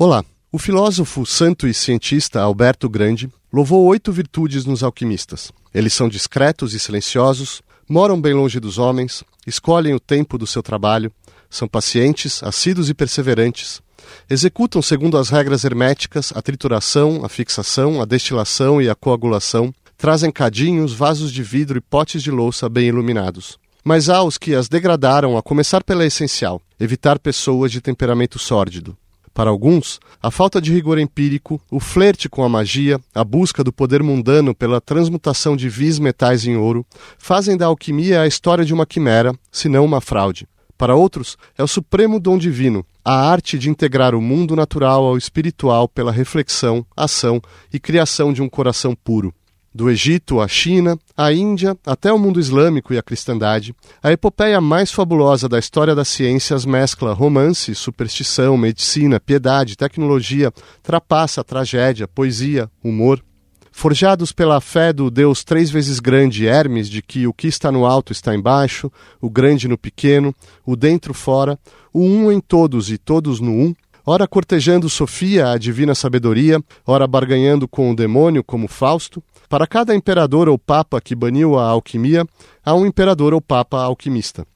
Olá. O filósofo, santo e cientista Alberto Grande louvou oito virtudes nos alquimistas. Eles são discretos e silenciosos, moram bem longe dos homens, escolhem o tempo do seu trabalho, são pacientes, assíduos e perseverantes, executam segundo as regras herméticas a trituração, a fixação, a destilação e a coagulação, trazem cadinhos, vasos de vidro e potes de louça bem iluminados. Mas há os que as degradaram, a começar pela essencial: evitar pessoas de temperamento sórdido. Para alguns, a falta de rigor empírico, o flerte com a magia, a busca do poder mundano pela transmutação de vis metais em ouro, fazem da alquimia a história de uma quimera, se não uma fraude. Para outros, é o supremo dom divino, a arte de integrar o mundo natural ao espiritual pela reflexão, ação e criação de um coração puro. Do Egito à China, à Índia, até o mundo islâmico e a cristandade, a epopeia mais fabulosa da história das ciências mescla romance, superstição, medicina, piedade, tecnologia, trapaça, tragédia, poesia, humor. Forjados pela fé do Deus três vezes grande Hermes, de que o que está no alto está embaixo, o grande no pequeno, o dentro fora, o um em todos e todos no um, ora cortejando Sofia, a divina sabedoria, ora barganhando com o demônio, como Fausto, para cada imperador ou papa que baniu a alquimia, há um imperador ou papa alquimista.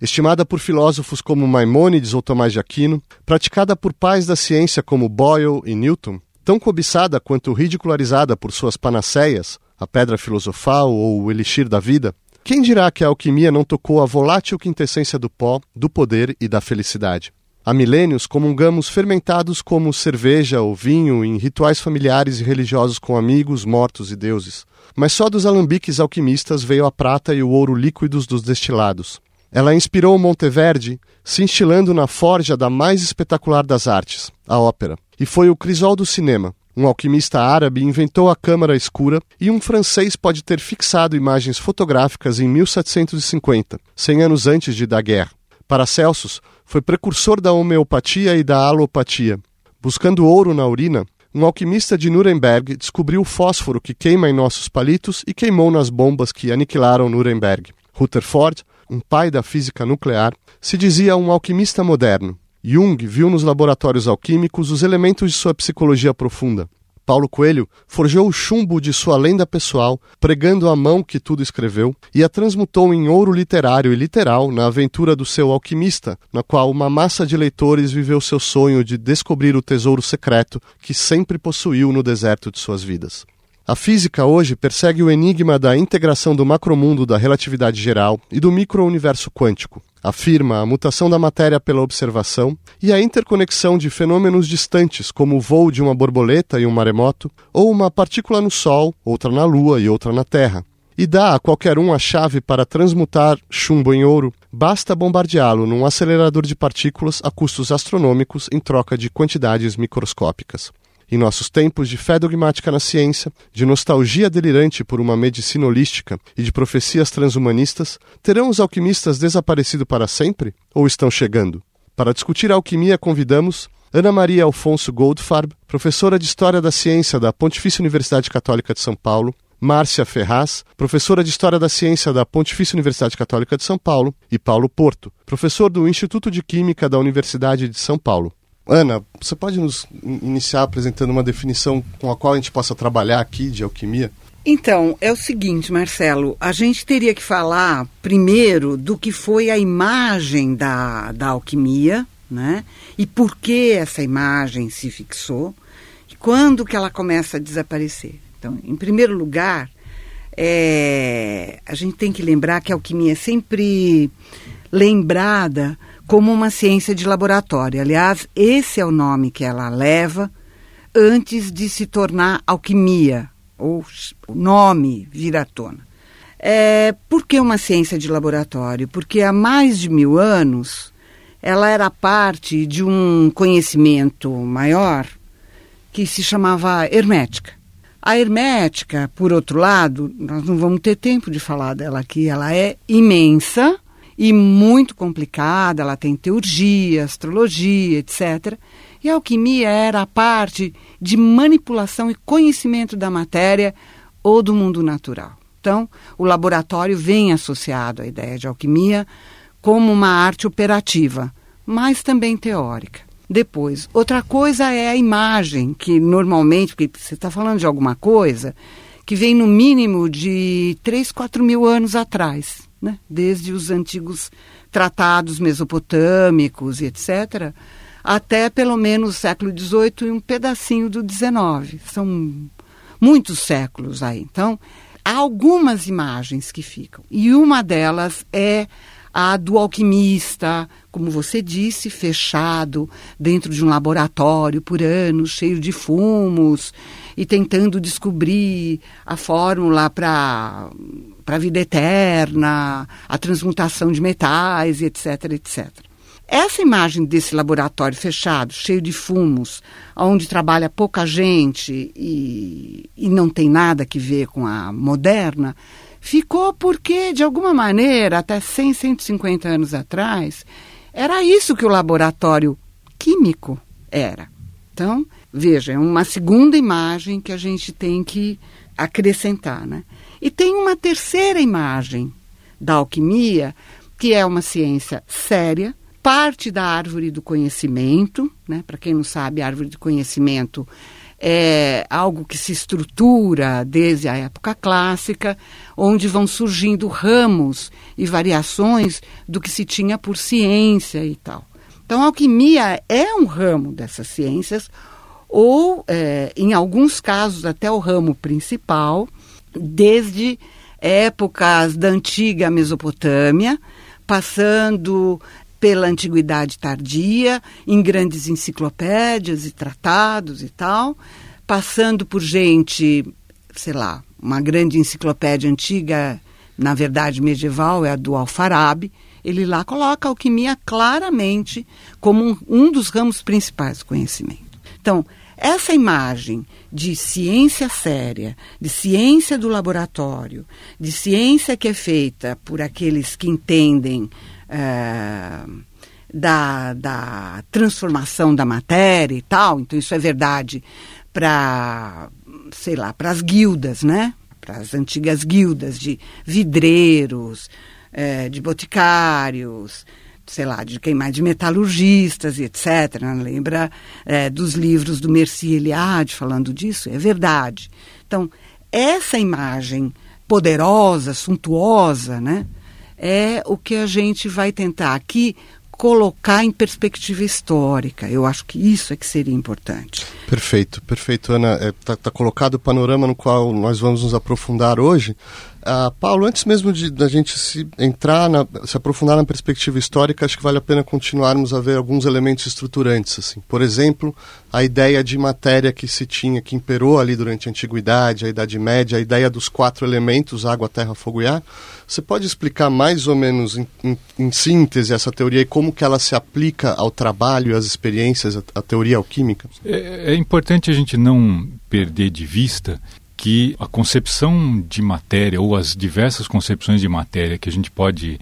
Estimada por filósofos como Maimônides ou Tomás de Aquino, praticada por pais da ciência como Boyle e Newton, tão cobiçada quanto ridicularizada por suas panaceias, a pedra filosofal ou o elixir da vida, quem dirá que a alquimia não tocou a volátil quintessência do pó, do poder e da felicidade? Há milênios comungamos fermentados como cerveja ou vinho em rituais familiares e religiosos com amigos, mortos e deuses. Mas só dos alambiques alquimistas veio a prata e o ouro líquidos dos destilados. Ela inspirou Monteverde, se instilando na forja da mais espetacular das artes, a ópera. E foi o crisol do cinema. Um alquimista árabe inventou a câmara escura e um francês pode ter fixado imagens fotográficas em 1750, cem anos antes de Daguerre. Para Celsus, foi precursor da homeopatia e da alopatia. Buscando ouro na urina, um alquimista de Nuremberg descobriu o fósforo que queima em nossos palitos e queimou nas bombas que aniquilaram Nuremberg. Rutherford, um pai da física nuclear, se dizia um alquimista moderno. Jung viu nos laboratórios alquímicos os elementos de sua psicologia profunda. Paulo Coelho forjou o chumbo de sua lenda pessoal, pregando a mão que tudo escreveu, e a transmutou em ouro literário e literal na aventura do seu alquimista, na qual uma massa de leitores viveu seu sonho de descobrir o tesouro secreto que sempre possuiu no deserto de suas vidas. A física hoje persegue o enigma da integração do macromundo da relatividade geral e do microuniverso quântico. Afirma a mutação da matéria pela observação e a interconexão de fenômenos distantes, como o voo de uma borboleta e um maremoto, ou uma partícula no Sol, outra na Lua e outra na Terra. E dá a qualquer um a chave para transmutar chumbo em ouro, basta bombardeá-lo num acelerador de partículas a custos astronômicos em troca de quantidades microscópicas. Em nossos tempos de fé dogmática na ciência, de nostalgia delirante por uma medicina holística e de profecias transhumanistas, terão os alquimistas desaparecido para sempre ou estão chegando? Para discutir a alquimia, convidamos Ana Maria Alfonso Goldfarb, professora de História da Ciência da Pontifícia Universidade Católica de São Paulo, Márcia Ferraz, professora de História da Ciência da Pontifícia Universidade Católica de São Paulo, e Paulo Porto, professor do Instituto de Química da Universidade de São Paulo. Ana, você pode nos iniciar apresentando uma definição com a qual a gente possa trabalhar aqui de alquimia? Então, é o seguinte, Marcelo, a gente teria que falar primeiro do que foi a imagem da, da alquimia, né? E por que essa imagem se fixou e quando que ela começa a desaparecer. Então, em primeiro lugar, é, a gente tem que lembrar que a alquimia é sempre lembrada como uma ciência de laboratório. Aliás, esse é o nome que ela leva antes de se tornar alquimia, ou o nome vir à tona. É, por que uma ciência de laboratório? Porque há mais de mil anos ela era parte de um conhecimento maior que se chamava hermética. A hermética, por outro lado, nós não vamos ter tempo de falar dela aqui, ela é imensa e muito complicada, ela tem teurgia, astrologia, etc. E a alquimia era a parte de manipulação e conhecimento da matéria ou do mundo natural. Então, o laboratório vem associado à ideia de alquimia como uma arte operativa, mas também teórica. depois. Outra coisa é a imagem, que normalmente, porque você está falando de alguma coisa que vem no mínimo de 3, 4 mil anos atrás, né? desde os antigos tratados mesopotâmicos e etc., até pelo menos o século XVIII e um pedacinho do XIX. São muitos séculos aí. Então, há algumas imagens que ficam. E uma delas é a do alquimista, como você disse, fechado dentro de um laboratório por anos, cheio de fumos, e tentando descobrir a fórmula para a vida eterna, a transmutação de metais, etc, etc. Essa imagem desse laboratório fechado, cheio de fumos, onde trabalha pouca gente e, e não tem nada que ver com a moderna, ficou porque, de alguma maneira, até 100, 150 anos atrás, era isso que o laboratório químico era. Então, veja, é uma segunda imagem que a gente tem que acrescentar. Né? E tem uma terceira imagem da alquimia, que é uma ciência séria, parte da árvore do conhecimento, né? Para quem não sabe, a árvore do conhecimento é algo que se estrutura desde a época clássica, onde vão surgindo ramos e variações do que se tinha por ciência e tal. Então, a alquimia é um ramo dessas ciências, ou, é, em alguns casos, até o ramo principal, desde épocas da antiga Mesopotâmia, passando pela antiguidade tardia, em grandes enciclopédias e tratados e tal, passando por gente, sei lá, uma grande enciclopédia antiga, na verdade medieval, é a do Alfarabi. Ele lá coloca a alquimia claramente como um, um dos ramos principais do conhecimento. Então, essa imagem de ciência séria, de ciência do laboratório, de ciência que é feita por aqueles que entendem é, da, da transformação da matéria e tal, então isso é verdade para, sei lá, para as guildas, né? Para as antigas guildas de vidreiros, é, de boticários, sei lá, de quem mais, de metalurgistas e etc. Né? Lembra é, dos livros do Mercier Eliade falando disso? É verdade. Então, essa imagem poderosa, suntuosa, né? é o que a gente vai tentar aqui colocar em perspectiva histórica. Eu acho que isso é que seria importante. Perfeito, perfeito, Ana. Está é, tá, tá colocado o panorama no qual nós vamos nos aprofundar hoje. Uh, Paulo, antes mesmo de da gente se entrar, na, se aprofundar na perspectiva histórica, acho que vale a pena continuarmos a ver alguns elementos estruturantes. Assim. Por exemplo, a ideia de matéria que se tinha, que imperou ali durante a Antiguidade, a Idade Média, a ideia dos quatro elementos, água, terra, fogo e ar. Você pode explicar mais ou menos, em, em, em síntese, essa teoria e como que ela se aplica ao trabalho às experiências, a teoria alquímica? É, é importante a gente não perder de vista que a concepção de matéria, ou as diversas concepções de matéria que a gente pode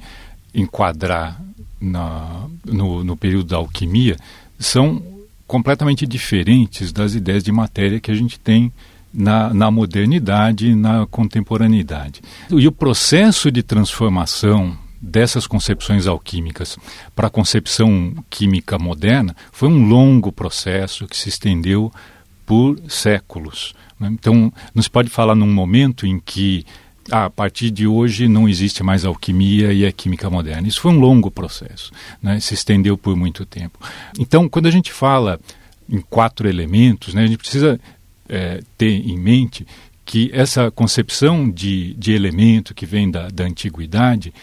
enquadrar na, no, no período da alquimia, são completamente diferentes das ideias de matéria que a gente tem na, na modernidade e na contemporaneidade. E o processo de transformação dessas concepções alquímicas para a concepção química moderna foi um longo processo que se estendeu por séculos. Né? Então, não se pode falar num momento em que ah, a partir de hoje não existe mais alquimia e é química moderna. Isso foi um longo processo, né? se estendeu por muito tempo. Então, quando a gente fala em quatro elementos, né, a gente precisa é, ter em mente que essa concepção de, de elemento que vem da, da antiguidade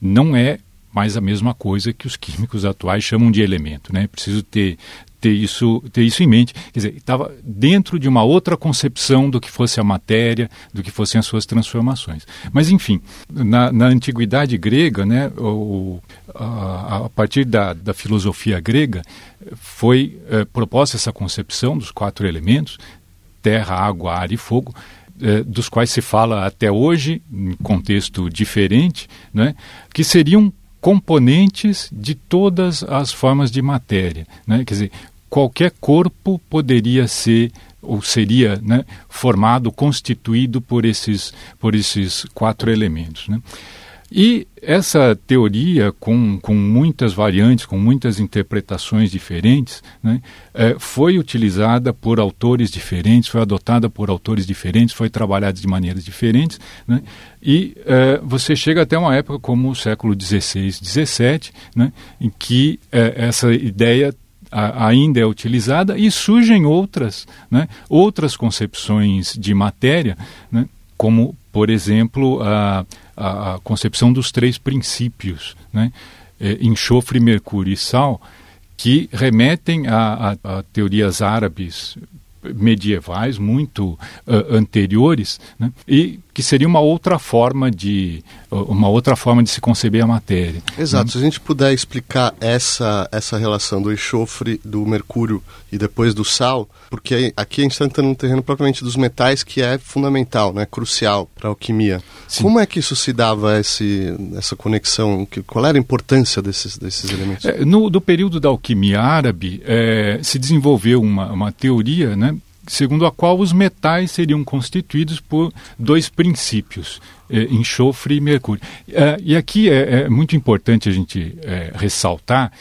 não é mais a mesma coisa que os químicos atuais chamam de elemento. Né? Preciso ter ter isso, ter isso em mente. Quer dizer, estava dentro de uma outra concepção do que fosse a matéria, do que fossem as suas transformações. Mas, enfim, na, na antiguidade grega, né, o, a, a, partir da, da filosofia grega, foi é, proposta essa concepção dos quatro elementos, terra, água, ar e fogo, é, dos quais se fala até hoje, em contexto diferente, né, que seriam componentes de todas as formas de matéria. Né? Quer dizer, qualquer corpo poderia ser ou seria né, formado, constituído por esses, por esses quatro elementos. Né? E essa teoria, com, com muitas variantes, com muitas interpretações diferentes, né, é, foi utilizada por autores diferentes, foi adotada por autores diferentes, foi trabalhada de maneiras diferentes, né, e é, você chega até uma época como o século XVI, XVII, né, em que é, essa ideia ainda é utilizada e surgem outras, né, outras concepções de matéria, né, como, por exemplo, a, a, a, concepção dos três princípios, né, é, enxofre, mercúrio e sal, que remetem a, a, a teorias árabes medievais muito uh, anteriores né? e que seria uma outra forma de uma outra forma de se conceber a matéria. Exato. Né? Se a gente puder explicar essa essa relação do enxofre, do mercúrio e depois do sal, porque aqui a gente está entrando no terreno propriamente dos metais que é fundamental, né, crucial para a alquimia. Sim. Como é que isso se dava esse essa conexão? Que, qual era a importância desses desses elementos? É, no do período da alquimia árabe é, se desenvolveu uma, uma teoria, né, segundo a qual os metais seriam constituídos por dois princípios, eh, enxofre e mercúrio. Eh, e aqui é, é, muito importante a gente eh, ressaltar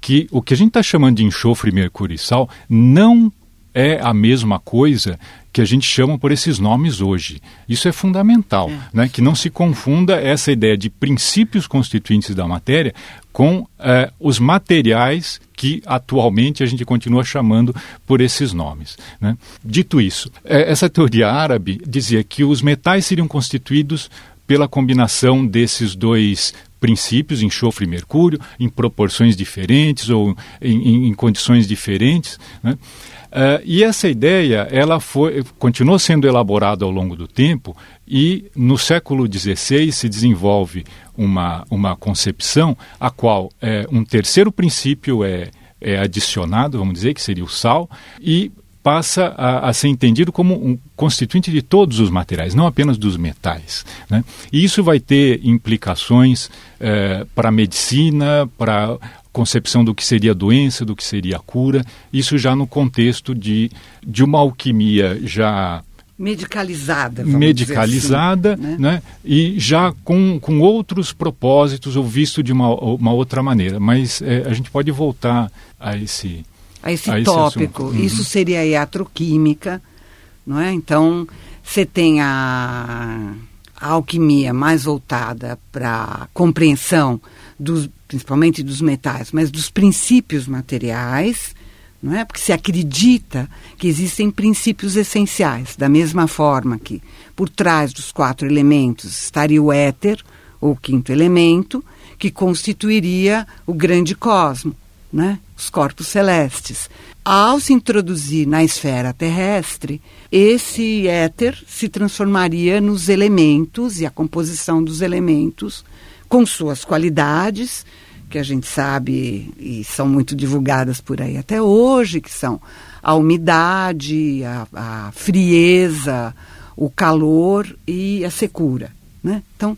que o que a gente está chamando de enxofre, mercúrio e sal não é a mesma coisa que a gente chama por esses nomes hoje. Isso é fundamental, é. Né? que não se confunda essa ideia de princípios constituintes da matéria com eh, os materiais que atualmente a gente continua chamando por esses nomes. Né? Dito isso, eh, essa teoria árabe dizia que os metais seriam constituídos pela combinação desses dois princípios, enxofre e mercúrio, em proporções diferentes ou em, em, em condições diferentes. Né? Uh, e essa ideia ela foi, continuou sendo elaborada ao longo do tempo e no século XVI se desenvolve uma, uma concepção a qual é, um terceiro princípio é, é adicionado, vamos dizer, que seria o sal, e passa a, a, ser entendido como um constituinte de todos os materiais, não apenas dos metais. Né? E isso vai ter implicações é, para a medicina, para concepção do que seria a doença, do que seria a cura, isso já no contexto de, de uma alquimia já medicalizada, medicalizada, assim, né? né? E já com, com outros propósitos ou visto de uma, uma outra maneira. Mas é, a gente pode voltar a esse a esse a tópico. Esse uhum. Isso seria a iatroquímica, não é? Então você tem a, a alquimia mais voltada para compreensão dos principalmente dos metais, mas dos princípios materiais, não é? Porque se acredita que existem princípios essenciais, da mesma forma que por trás dos quatro elementos estaria o éter, ou quinto elemento, que constituiria o grande cosmo, né? os corpos celestes. Ao se introduzir na esfera terrestre, esse éter se transformaria nos elementos e a composição dos elementos com suas qualidades, que a gente sabe e são muito divulgadas por aí até hoje, que são a umidade, a, a frieza, o calor e a secura. Né? Então,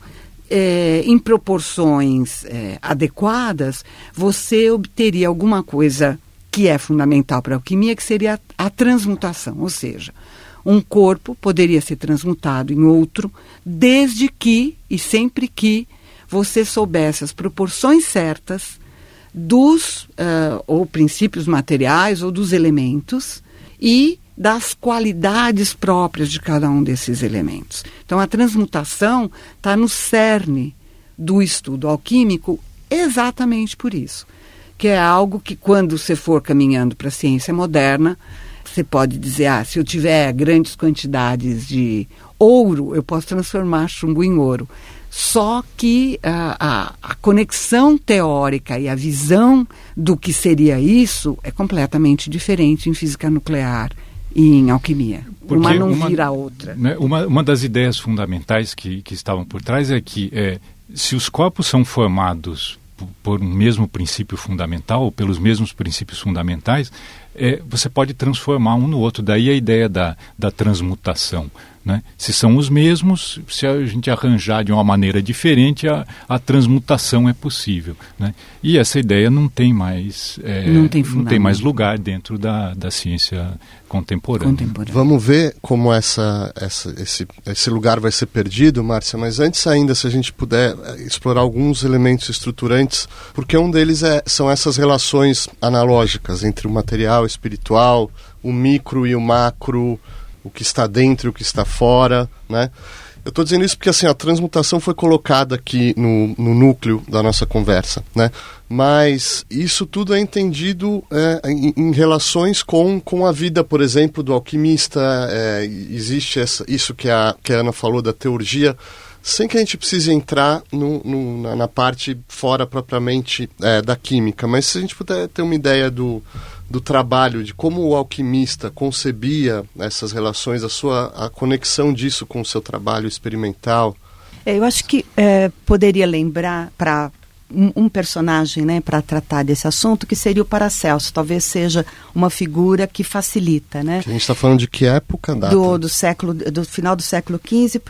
é, em proporções é, adequadas, você obteria alguma coisa que é fundamental para a alquimia, que seria a, a transmutação, ou seja, um corpo poderia ser transmutado em outro, desde que e sempre que você soubesse as proporções certas dos uh, ou princípios materiais ou dos elementos e das qualidades próprias de cada um desses elementos. Então, a transmutação está no cerne do estudo alquímico exatamente por isso, que é algo que quando você for caminhando para a ciência moderna, você pode dizer, ah, se eu tiver grandes quantidades de ouro, eu posso transformar chumbo em ouro. Só que a, a, a, conexão teórica e a visão do que seria isso é completamente diferente em física nuclear e em alquimia. Porque uma não uma, vira a outra. Né, uma, uma das ideias fundamentais que, que estavam por trás é que é, se os corpos são formados por um mesmo princípio fundamental, ou pelos mesmos princípios fundamentais, é, você pode transformar um no outro. Daí a ideia da, da transmutação. Né? Se são os mesmos, se a gente arranjar de uma maneira diferente, a, a transmutação é possível. Né? E essa ideia não tem mais, é, não, tem não tem mais lugar dentro da, da ciência contemporânea. contemporânea. Vamos ver como essa, essa, esse, esse lugar vai ser perdido, Márcia, mas antes ainda, se a gente puder é, explorar alguns elementos estruturantes, porque um deles é, são essas relações analógicas entre o material espiritual, o micro e o macro, o que está dentro e o que está fora, né? Eu estou dizendo isso porque assim, a transmutação foi colocada aqui no, no núcleo da nossa conversa, né? Mas isso tudo é entendido é, em, em, relações com, com a vida, por exemplo, do alquimista. É, existe essa, isso que a, que a Ana falou da teurgia, sem que a gente precise entrar no, no, na, na, parte fora propriamente é, da química. Mas se a gente puder ter uma ideia do, do trabalho, de como o alquimista concebia essas relações, a sua a conexão disso com o seu trabalho experimental. É, eu acho que é, poderia lembrar para um, um personagem né, para tratar desse assunto, que seria o Paracelso. Talvez seja uma figura que facilita. Né? A gente está falando de que época? Data? Do, do, século, do final do século XV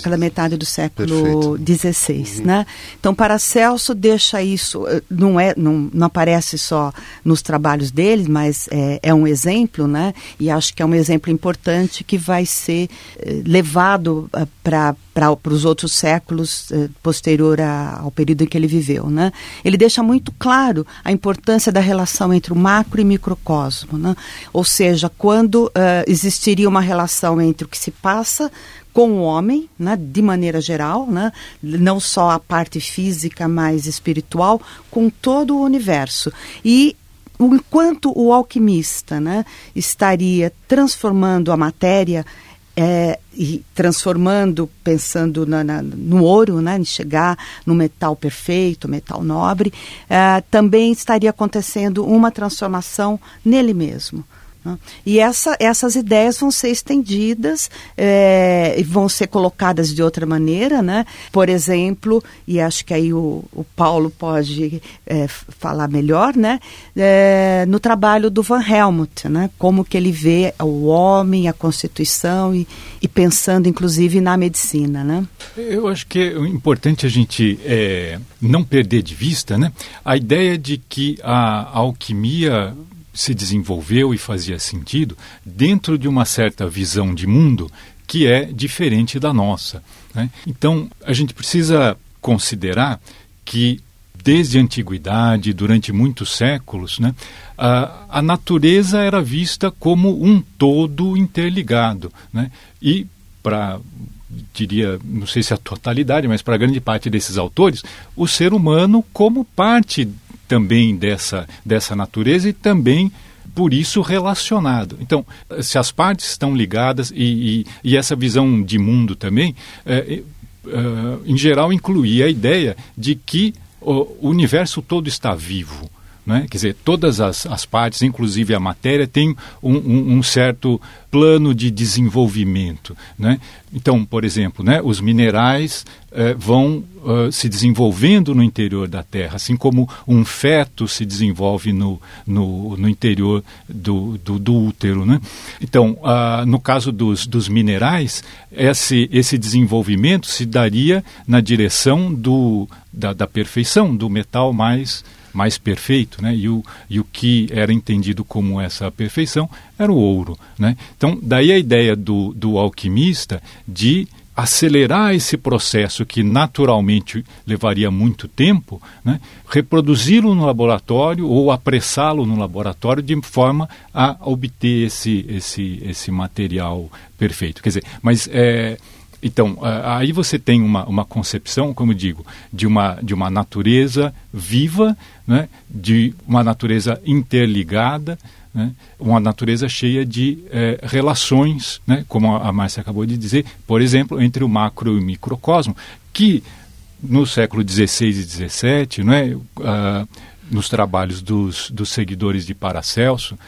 para a metade do século XVI. Uhum. Né? Então, Paracelso deixa isso, eh, não, é, não, não aparece só nos trabalhos dele, mas é, é um exemplo, né? e acho que é um exemplo importante que vai ser eh, levado para para os outros séculos eh, posterior a, ao período em que ele viveu. Né? Ele deixa muito claro a importância da relação entre o macro e microcosmo. Né? Ou seja, quando uh, existiria uma relação entre o que se passa com o homem, né, de maneira geral, né, não só a parte física, mas espiritual, com todo o universo. E enquanto o alquimista né, estaria transformando a matéria é, e transformando, pensando na, na, no ouro, né, em chegar no metal perfeito, metal nobre, é, também estaria acontecendo uma transformação nele mesmo. Né? E essa, essas ideias vão ser estendidas é, vão ser colocadas de outra maneira, né? Por exemplo, e acho que aí o, o Paulo pode é, falar melhor, né? É, no trabalho do Van Helmont, né? Como que ele vê o homem, a Constituição e, e pensando, inclusive, na medicina, né? Eu acho que é importante a gente não perder de vista, né? A ideia de que a alquimia se desenvolveu e fazia sentido dentro de uma certa visão de mundo que é diferente da nossa. Né? Então, a gente precisa considerar que desde a antiguidade, durante muitos séculos, né, a, a natureza era vista como um todo interligado. Né? E para diria, não sei se a totalidade, mas para grande parte desses autores, o ser humano como parte também dessa, dessa natureza e também por isso relacionado. Então, se as partes estão ligadas e, e, e essa visão de mundo também, é, é, em geral, incluía a ideia de que o universo todo está vivo. Né? Quer dizer, todas as, as partes, inclusive a matéria, têm um, um, um certo plano de desenvolvimento. Né? Então, por exemplo, né, os minerais eh, vão uh, se desenvolvendo no interior da Terra, assim como um feto se desenvolve no, no, no interior do, do, do, útero. Né? Então, uh, no caso dos, dos minerais, esse, esse desenvolvimento se daria na direção do, da, da perfeição, do metal mais mais perfeito, né? E o, e o que era entendido como essa perfeição era o ouro, né? Então, daí a ideia do, do alquimista de acelerar esse processo que naturalmente levaria muito tempo, né? reproduzi-lo no laboratório ou apressá-lo no laboratório de forma a obter esse, esse, esse material perfeito. Quer dizer, mas é, então, aí você tem uma, uma concepção, como digo, de uma, de uma natureza viva, né, de uma natureza interligada, né, uma natureza cheia de é, relações, né, como a Márcia acabou de dizer, por exemplo, entre o macro e o microcosmo, que no século XVI e XVII, né, uh, nos trabalhos dos, dos seguidores de Paracelso,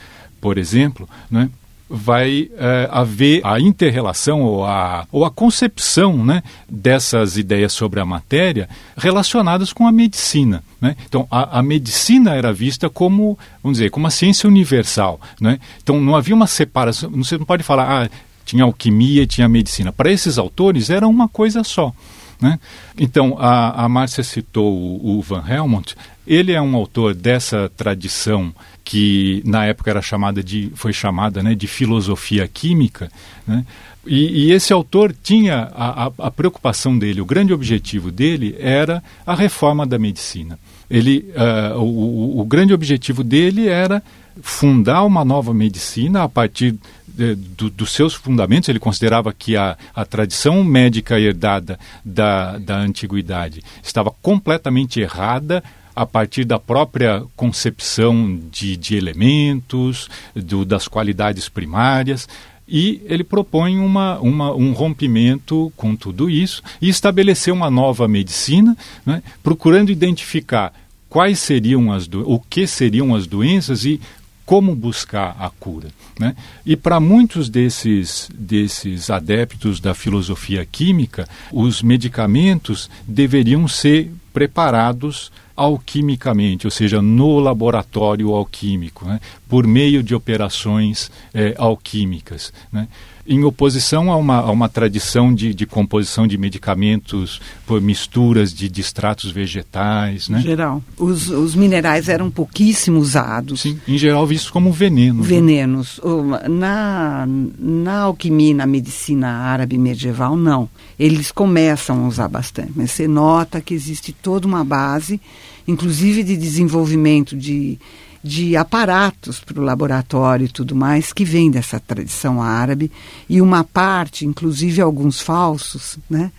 por exemplo, né, vai é, haver a interrelação ou a, ou a concepção né, dessas ideias sobre a matéria relacionadas com a medicina. Né? Então, a, a, medicina era vista como, vamos dizer, como uma ciência universal. Né? Então, não havia uma separação, você não pode falar, ah, Tinha alquimia tinha medicina. Para esses autores era uma coisa só. Né? Então, a, a Márcia citou o, o Van Helmont. Ele é um autor dessa tradição que na época era chamada de foi chamada né, de filosofia química né? e, e, esse autor tinha a, a, a, preocupação dele o grande objetivo dele era a reforma da medicina ele uh, o, o, grande objetivo dele era fundar uma nova medicina a partir de, do, dos seus fundamentos ele considerava que a, a tradição médica herdada da, da antiguidade estava completamente errada a partir da própria concepção de, de elementos, do, das qualidades primárias, e ele propõe uma, uma, um rompimento com tudo isso e estabelecer uma nova medicina, né, procurando identificar quais seriam as o que seriam as doenças e como buscar a cura. Né? E para muitos desses, desses adeptos da filosofia química, os medicamentos deveriam ser preparados alquimicamente, ou seja, no laboratório alquímico, né? por meio de operações é, alquímicas. Né? Em oposição a uma, a uma tradição de, de, composição de medicamentos por misturas de, de extratos vegetais. Né? Em geral. Os, os, minerais eram pouquíssimo usados. Sim, em geral vistos como venenos. Né? Venenos. Né? Na, na alquimia, na medicina árabe medieval, não. Eles começam a usar bastante, mas você nota que existe toda uma base, inclusive de desenvolvimento de de aparatos para o laboratório e tudo mais, que vem dessa tradição árabe, e uma parte, inclusive alguns falsos, né,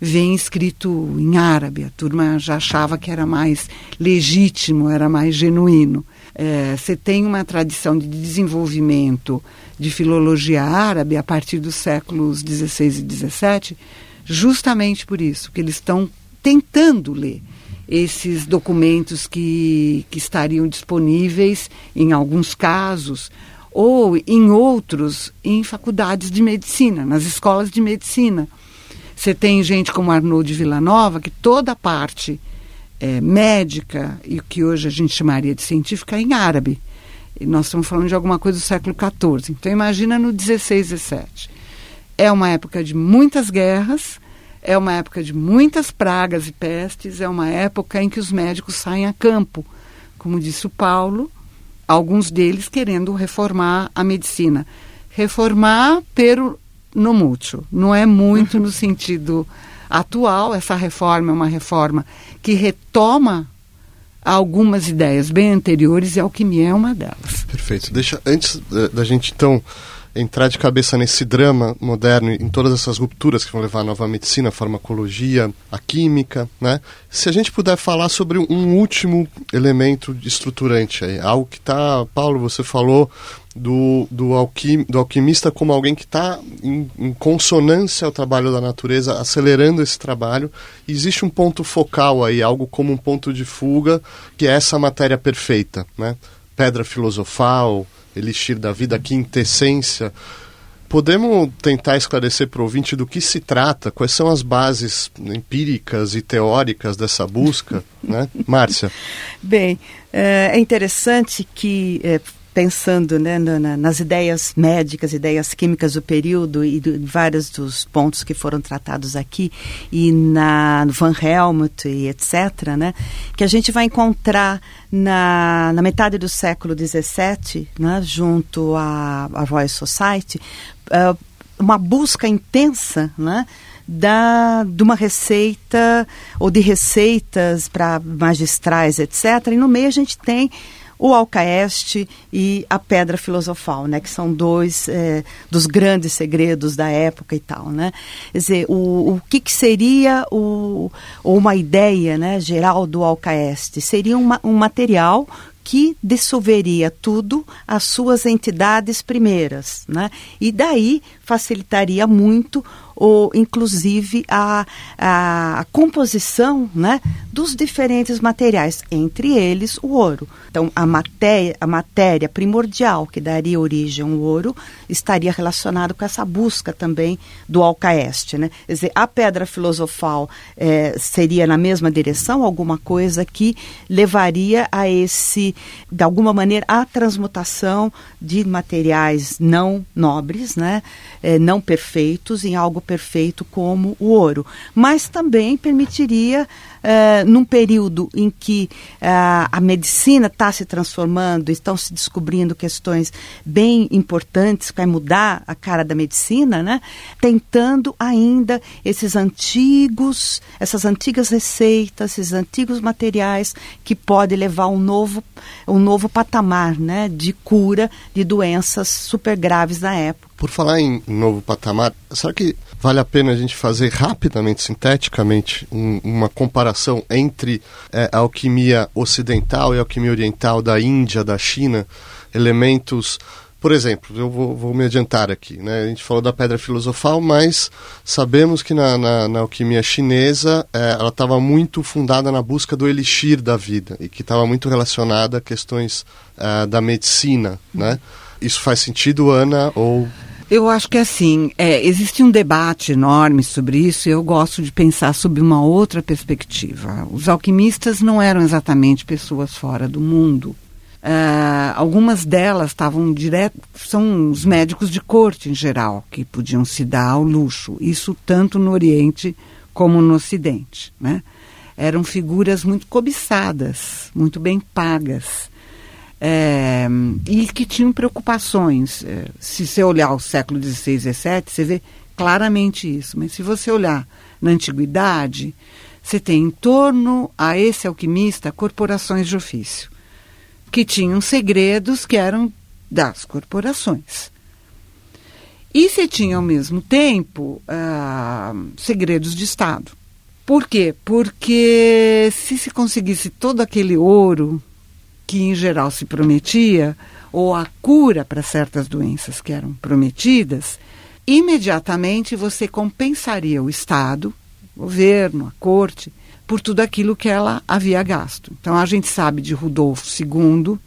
vem escrito em árabe. A turma já achava que era mais legítimo, era mais genuíno. É, você tem uma tradição de desenvolvimento de filologia árabe a partir dos séculos XVI e XVII, justamente por isso, que eles estão tentando ler esses documentos que, que estariam disponíveis, em alguns casos, ou em outros, em faculdades de medicina, nas escolas de medicina. Você tem gente como Arnaud de Villanova, que toda a parte é, médica, e o que hoje a gente chamaria de científica, é em árabe. E nós estamos falando de alguma coisa do século XIV. Então, imagina no 16, 17. É uma época de muitas guerras, é uma época de muitas pragas e pestes, é uma época em que os médicos saem a campo, como disse o Paulo, alguns deles querendo reformar a medicina. Reformar pero no mútuo, não é muito no sentido atual, essa reforma é uma reforma que retoma algumas ideias bem anteriores e a alquimia é uma delas. Perfeito. Deixa antes eh, da gente então entrar de cabeça nesse drama moderno, em todas essas rupturas que vão levar a nova medicina, a farmacologia, a química, né? Se a gente puder falar sobre um último elemento estruturante aí, algo que está, Paulo, você falou do, do, alquim, do alquimista como alguém que está em, em, consonância ao trabalho da natureza, acelerando esse trabalho. Existe um ponto focal aí, algo como um ponto de fuga, que é essa matéria perfeita, né? Pedra filosofal, Elixir da Vida, quintessência. Podemos tentar esclarecer para o ouvinte do que se trata, quais são as bases empíricas e teóricas dessa busca, né? Márcia? Bem, é, é interessante que é, pensando né, na, nas ideias médicas, ideias químicas do período e de vários dos pontos que foram tratados aqui e na Van Helmont e etc., né, que a gente vai encontrar na, na metade do século XVII, né, junto à, à Royal Society, uh, uma busca intensa, né, da, de uma receita ou de receitas para magistrais, etc. E no meio a gente tem o alcaeste e a pedra filosofal, né, que são dois é, dos grandes segredos da época e tal, né? Quer dizer, o, o que, que seria o, uma ideia, né, geral do alcaeste? Seria uma, um material que dissolveria tudo às suas entidades primeiras, né? E daí facilitaria muito ou inclusive a, a, a composição né, dos diferentes materiais, entre eles o ouro. Então, a matéria, a matéria primordial que daria origem ao ouro estaria relacionado com essa busca também do alcaeste. Né? Quer dizer, a pedra filosofal é, seria na mesma direção, alguma coisa que levaria a esse, de alguma maneira, a transmutação de materiais não nobres, né? É, não perfeitos, em algo perfeito como o ouro. Mas também permitiria uh, num período em que uh, a medicina está se transformando, estão se descobrindo questões bem importantes que vai mudar a cara da medicina, né? tentando ainda esses antigos, essas antigas receitas, esses antigos materiais que podem levar um novo, um novo patamar né? de cura de doenças super graves na época. Por falar em novo patamar, será que vale a pena a gente fazer rapidamente, sinteticamente, um, uma comparação entre é, a alquimia ocidental e a alquimia oriental da Índia, da China? Elementos por exemplo, eu vou, vou, me adiantar aqui, né? A gente falou da pedra filosofal, mas sabemos que na, na, na alquimia chinesa é, ela estava muito fundada na busca do elixir da vida e que estava muito relacionada a questões é, da medicina, né? Isso faz sentido, Ana, ou eu acho que assim, é, existe um debate enorme sobre isso e eu gosto de pensar sob uma outra perspectiva. Os alquimistas não eram exatamente pessoas fora do mundo. Uh, algumas delas estavam direto, são os médicos de corte em geral, que podiam se dar ao luxo. Isso tanto no Oriente como no Ocidente. Né? Eram figuras muito cobiçadas, muito bem pagas é, e que tinham preocupações. É, se você olhar o século XVI e XVII, você vê claramente isso. Mas se você olhar na antiguidade, você tem em torno a esse alquimista corporações de ofício, que tinham segredos que eram das corporações. E você tinha ao mesmo tempo ah, segredos de Estado. Por quê? Porque se se conseguisse todo aquele ouro que em geral se prometia, ou a cura para certas doenças que eram prometidas, imediatamente você compensaria o Estado, o governo, a corte, por tudo aquilo que ela havia gasto. Então a gente sabe de Rudolfo II,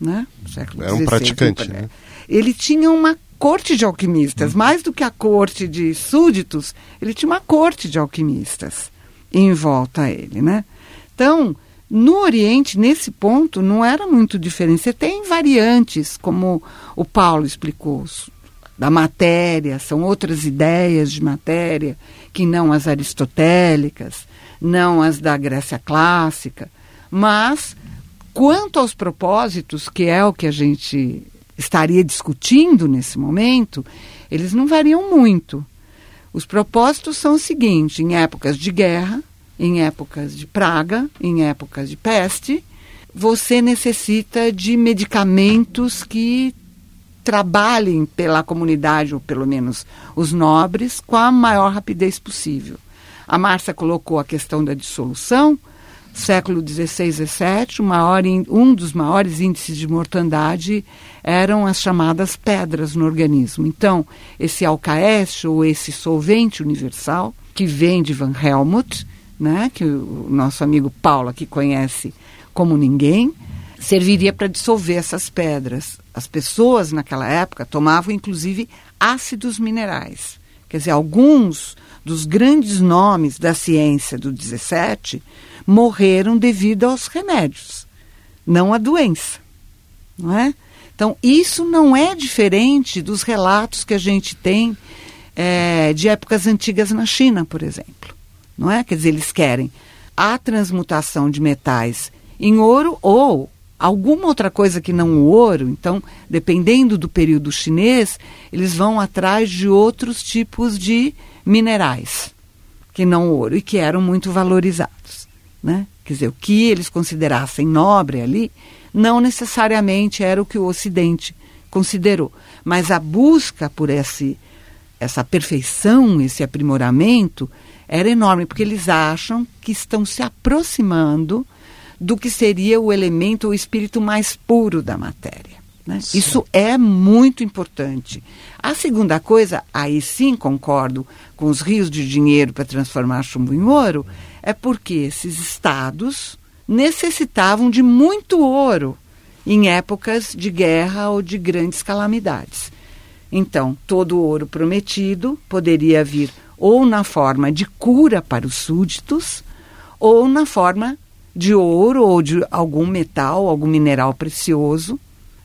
né? século Era um praticante, né? Ele tinha uma corte de alquimistas, hum. mais do que a corte de súditos, ele tinha uma corte de alquimistas em volta a ele, né? Então, no Oriente, nesse ponto, não era muito diferente. Você tem variantes, como o Paulo explicou, da matéria, são outras ideias de matéria que não as aristotélicas, não as da Grécia clássica. Mas, quanto aos propósitos, que é o que a gente estaria discutindo nesse momento, eles não variam muito. Os propósitos são os seguintes: em épocas de guerra, em épocas de praga, em épocas de peste, você necessita de medicamentos que trabalhem pela comunidade, ou pelo menos os nobres, com a maior rapidez possível. A Márcia colocou a questão da dissolução. Século XVI e XVII, um dos maiores índices de mortandade eram as chamadas pedras no organismo. Então, esse alcaeste ou esse solvente universal, que vem de Van Helmont, né, que o nosso amigo Paulo aqui conhece como ninguém, serviria para dissolver essas pedras. As pessoas naquela época tomavam inclusive ácidos minerais. Quer dizer, alguns dos grandes nomes da ciência do 17 morreram devido aos remédios, não à doença. Não é? Então, isso não é diferente dos relatos que a gente tem é, de épocas antigas na China, por exemplo não é? Quer dizer, eles querem a transmutação de metais em ouro ou alguma outra coisa que não o ouro. Então, dependendo do período chinês, eles vão atrás de outros tipos de minerais que não ouro e que eram muito valorizados, né? Quer dizer, o que eles considerassem nobre ali não necessariamente era o que o Ocidente considerou, mas a busca por esse essa perfeição, esse aprimoramento era enorme, porque eles acham que estão se aproximando do que seria o elemento, o espírito mais puro da matéria. Né? Isso é muito importante. A segunda coisa, aí sim concordo com os rios de dinheiro para transformar chumbo em ouro, é porque esses estados necessitavam de muito ouro em épocas de guerra ou de grandes calamidades. Então, todo o ouro prometido poderia vir ou na forma de cura para os súditos, ou na forma de ouro ou de algum metal, algum mineral precioso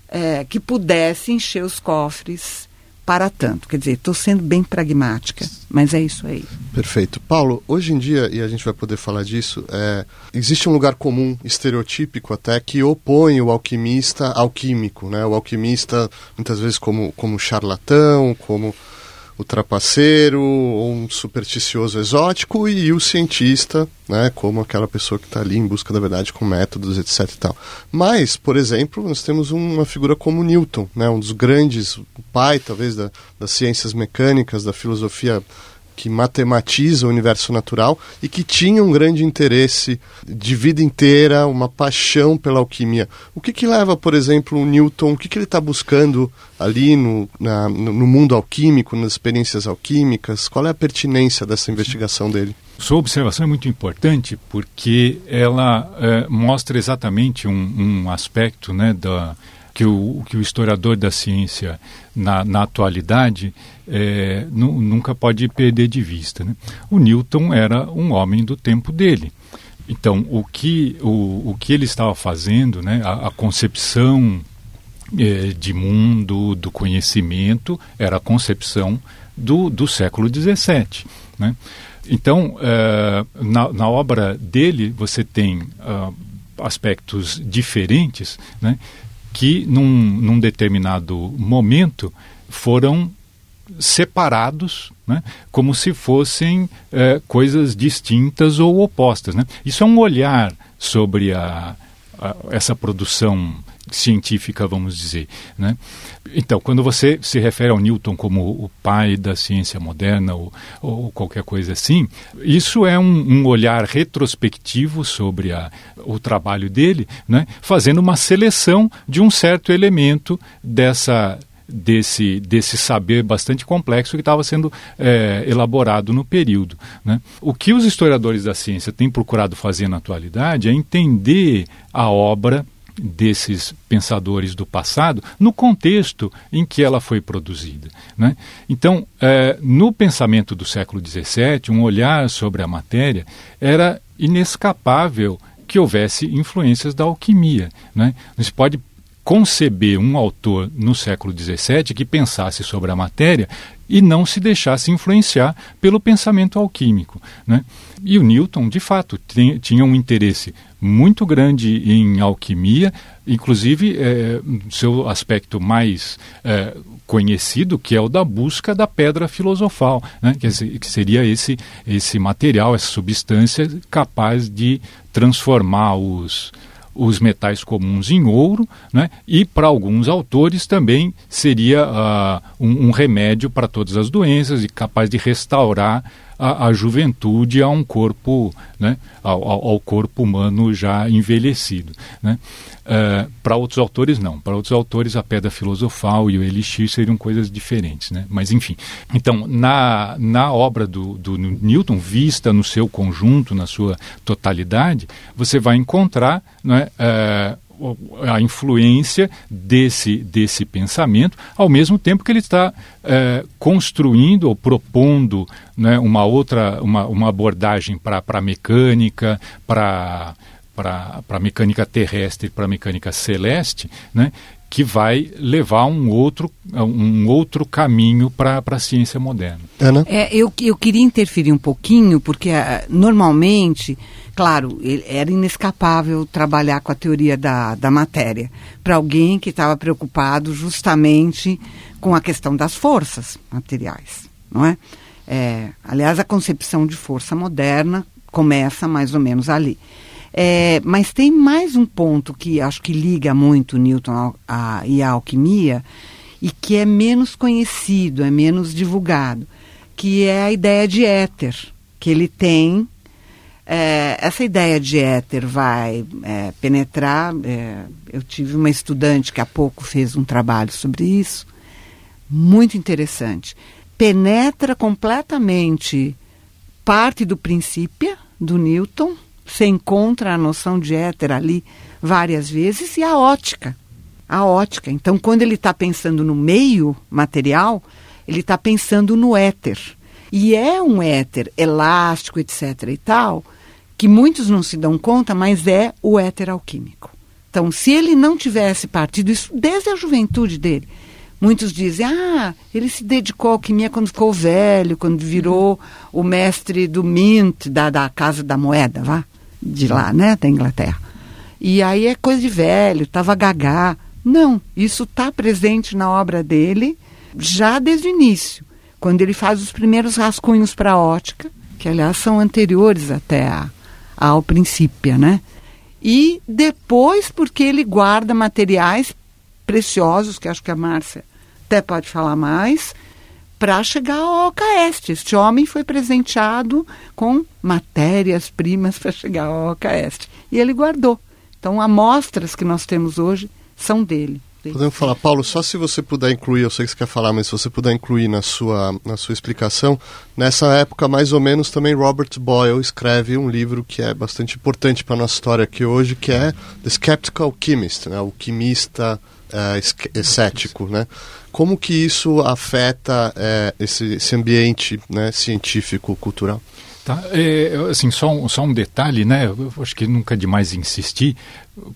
é, que pudesse encher os cofres para tanto. Quer dizer, estou sendo bem pragmática, mas é isso aí. Perfeito. Paulo, hoje em dia, e a gente vai poder falar disso, é, existe um lugar comum, estereotípico até, que opõe o alquimista ao químico. Né? O alquimista, muitas vezes, como, como charlatão, como o trapaceiro, um supersticioso exótico, e o cientista, né, como aquela pessoa que está ali em busca da verdade com métodos, etc. E tal. Mas, por exemplo, nós temos uma figura como Newton, né, um dos grandes, o pai, talvez, da, das ciências mecânicas, da filosofia que matematiza o universo natural e que tinha um grande interesse de vida inteira, uma paixão pela alquimia. O que, que leva, por exemplo, o Newton, o que, que ele está buscando ali no, na, no mundo alquímico, nas experiências alquímicas? Qual é a pertinência dessa investigação dele? Sua observação é muito importante porque ela é, mostra exatamente um, um aspecto né, da, que o, que o historiador da ciência na, na atualidade é, nunca pode perder de vista. Né? O Newton era um homem do tempo dele. Então, o que, o, o que ele estava fazendo, né, a, a concepção é, de mundo, do conhecimento, era a concepção do, do século XVII. Né? Então, é, na, na, obra dele, você tem uh, aspectos diferentes né, que, num, num determinado momento, foram separados, né, como se fossem é, coisas distintas ou opostas. Né? Isso é um olhar sobre a, a, essa produção científica, vamos dizer. Né? Então, quando você se refere ao Newton como o pai da ciência moderna ou, ou qualquer coisa assim, isso é um, um olhar retrospectivo sobre a, o trabalho dele, né? fazendo uma seleção de um certo elemento dessa desse, desse saber bastante complexo que estava sendo é, elaborado no período. Né? O que os historiadores da ciência têm procurado fazer na atualidade é entender a obra desses pensadores do passado no contexto em que ela foi produzida. Né? Então, é, no pensamento do século XVII, um olhar sobre a matéria era inescapável que houvesse influências da alquimia. Né? Não se pode conceber um autor no século XVII que pensasse sobre a matéria e não se deixasse influenciar pelo pensamento alquímico. Né? E o Newton, de fato, tinha um interesse muito grande em alquimia, inclusive é, seu aspecto mais é, conhecido, que é o da busca da pedra filosofal, né? que, seria esse, esse material, essa substância capaz de transformar os, os metais comuns em ouro, né? e para alguns autores também seria uh, um, um, remédio para todas as doenças e capaz de restaurar a, a juventude a um corpo, né? ao, ao, corpo humano já envelhecido. Né? Uh, para outros autores, não. Para outros autores, a pedra filosofal e o elixir seriam coisas diferentes. Né? Mas, enfim. Então, na, na obra do, do Newton, vista no seu conjunto, na sua totalidade, você vai encontrar né, uh, a influência desse, desse pensamento, ao mesmo tempo que ele está uh, construindo ou propondo né, uma outra uma, uma abordagem para a mecânica, para para a mecânica terrestre e para a mecânica celeste, né, que vai levar um outro, um outro caminho para a ciência moderna. Ana? É, eu, eu queria interferir um pouquinho, porque uh, normalmente, claro, era inescapável trabalhar com a teoria da, da matéria para alguém que estava preocupado justamente com a questão das forças materiais, não é? é? Aliás, a concepção de força moderna começa mais ou menos ali. É, mas tem mais um ponto que acho que liga muito Newton a, e a alquimia e que é menos conhecido, é menos divulgado, que é a ideia de éter que ele tem é, essa ideia de éter vai é, penetrar. É, eu tive uma estudante que há pouco fez um trabalho sobre isso, muito interessante. Penetra completamente parte do princípio do Newton, você encontra a noção de éter ali várias vezes, e a ótica. A ótica. Então, quando ele está pensando no meio material, ele está pensando no éter. E é um éter elástico, etc. e tal, que muitos não se dão conta, mas é o éter alquímico. Então, se ele não tivesse partido isso desde a juventude dele, muitos dizem, ah, ele se dedicou à alquimia quando ficou velho, quando virou o mestre do Mint, da, da Casa da Moeda, vá, de lá, né, da Inglaterra. E aí é coisa de velho, estava gagá. Não, isso está presente na obra dele já desde o início quando ele faz os primeiros rascunhos para a ótica, que aliás são anteriores até a, ao princípio, né? E depois porque ele guarda materiais preciosos, que acho que a Márcia até pode falar mais, para chegar ao Alcaeste. Este homem foi presenteado com matérias-primas para chegar ao Alcaeste. E ele guardou. Então, amostras que nós temos hoje são dele. Podemos falar, Paulo, só se você puder incluir, eu sei que você quer falar, mas se você puder incluir na sua, na sua explicação, nessa época, mais ou menos, também Robert Boyle escreve um livro que é bastante importante para a nossa história aqui hoje, que é The Skeptical Alchemist, né? o quimista é, cético, né? Como que isso afeta é, esse, esse ambiente né, científico, cultural? Tá, é, assim, só um, só um detalhe, né? Eu acho que nunca é demais insistir.